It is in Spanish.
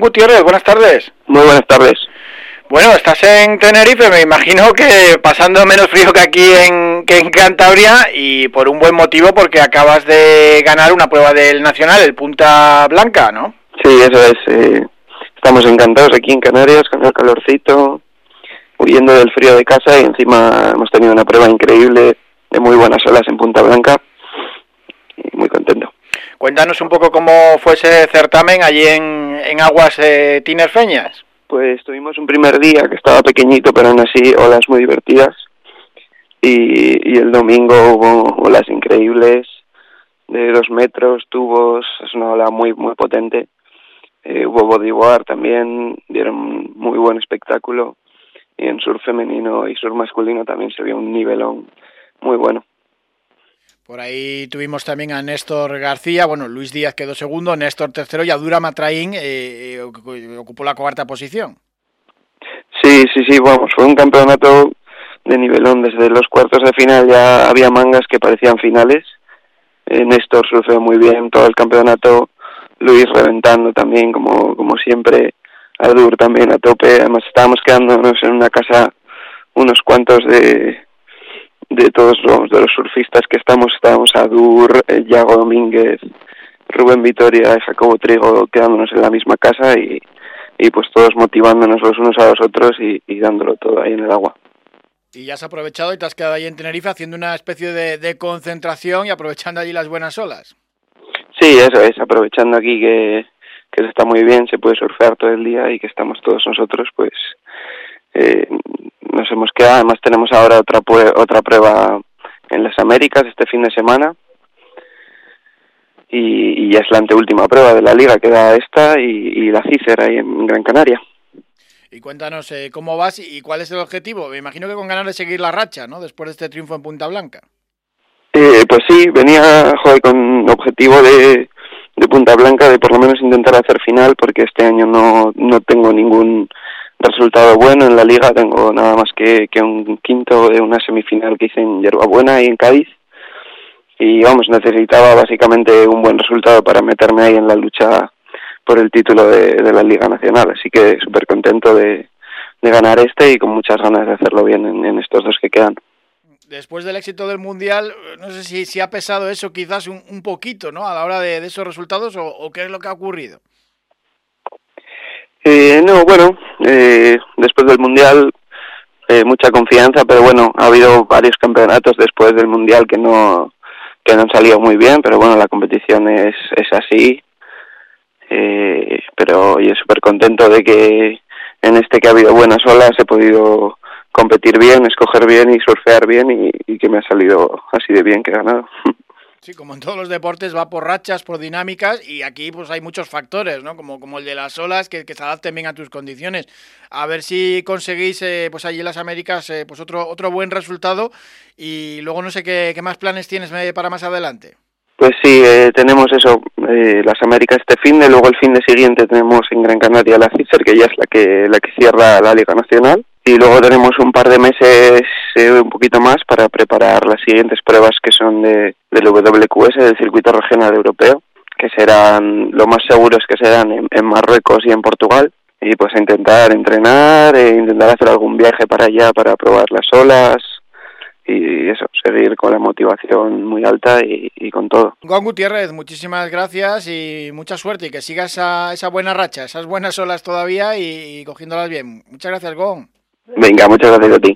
Gutiérrez, buenas tardes. Muy buenas tardes. Bueno, estás en Tenerife, me imagino que pasando menos frío que aquí en, que en Cantabria y por un buen motivo porque acabas de ganar una prueba del Nacional, el Punta Blanca, ¿no? Sí, eso es. Eh, estamos encantados aquí en Canarias con el calorcito, huyendo del frío de casa y encima hemos tenido una prueba increíble de muy buenas olas en Punta Blanca y muy contento. Cuéntanos un poco cómo fue ese certamen allí en, en aguas eh, tinerfeñas. Pues tuvimos un primer día que estaba pequeñito, pero aún así olas muy divertidas. Y, el domingo hubo olas increíbles de dos metros, tubos, es una ola muy, muy potente. Eh, hubo bodyboard también, dieron muy buen espectáculo. Y en surf femenino y surf masculino también se vio un nivelón muy bueno. Por ahí tuvimos también a Néstor García, bueno, Luis Díaz quedó segundo, Néstor tercero y Adura Matraín eh, eh, ocupó la cuarta posición. Sí, sí, sí, vamos, fue un campeonato de nivelón. Desde los cuartos de final ya había mangas que parecían finales. Eh, Néstor surfeó muy bien todo el campeonato, Luis reventando también, como, como siempre, Adur también a tope. Además, estábamos quedándonos en una casa unos cuantos de, de todos los de los surfistas que estamos, estábamos Adur, eh, Yago Domínguez, Rubén Vitoria, Jacobo Trigo, quedándonos en la misma casa y, y pues todos motivándonos los unos a los otros y, y dándolo todo ahí en el agua. Y ya has aprovechado y te has quedado ahí en Tenerife haciendo una especie de, de concentración y aprovechando allí las buenas olas. Sí, eso es, aprovechando aquí que, que está muy bien, se puede surfear todo el día y que estamos todos nosotros, pues eh, hemos quedado. Además tenemos ahora otra otra prueba en las Américas este fin de semana y, y ya es la anteúltima prueba de la liga, queda esta y, y la CICER ahí en Gran Canaria. Y cuéntanos eh, cómo vas y cuál es el objetivo. Me imagino que con ganas de seguir la racha, ¿no? Después de este triunfo en Punta Blanca. Eh, pues sí, venía joder, con objetivo de, de Punta Blanca de por lo menos intentar hacer final porque este año no, no tengo ningún resultado bueno en la liga, tengo nada más que, que un quinto de una semifinal que hice en Yerbabuena y en Cádiz y vamos, necesitaba básicamente un buen resultado para meterme ahí en la lucha por el título de, la Liga Nacional, así que súper contento de, ganar este y con muchas ganas de hacerlo bien en, estos dos que quedan después del éxito del Mundial, no sé si, si ha pesado eso quizás un, un poquito, ¿no? A la hora de, esos resultados o, qué es lo que ha ocurrido. Eh, no, bueno, eh, después del Mundial eh, mucha confianza, pero bueno, ha habido varios campeonatos después del Mundial que no que no han salido muy bien, pero bueno, la competición es, es así. Eh, pero yo súper contento de que en este que ha habido buenas olas he podido competir bien, escoger bien y surfear bien y, y, que me ha salido así de bien que he ganado. Sí, como en todos los deportes va por rachas, por dinámicas y aquí pues hay muchos factores, ¿no? Como, como el de las olas que, que se adapten bien a tus condiciones. A ver si conseguís eh, pues allí en las Américas eh, pues otro otro buen resultado y luego no sé qué, qué más planes tienes eh, para más adelante. Pues sí, eh, tenemos eso, eh, las Américas este fin de, luego el fin de siguiente tenemos en Gran Canaria la CICER, que ya es la que la que cierra la Liga Nacional y luego tenemos un par de meses eh, un poquito más para preparar las siguientes pruebas que son de del WQS del circuito regional europeo que serán lo más seguros que serán en, en Marruecos y en Portugal y pues intentar entrenar e intentar hacer algún viaje para allá para probar las olas y eso, seguir con la motivación muy alta y, con todo. Juan Gutiérrez, muchísimas gracias y mucha suerte y que sigas esa, esa buena racha, esas buenas olas todavía y, y cogiéndolas bien. Muchas gracias, Gon. Venga, muchas gracias a ti.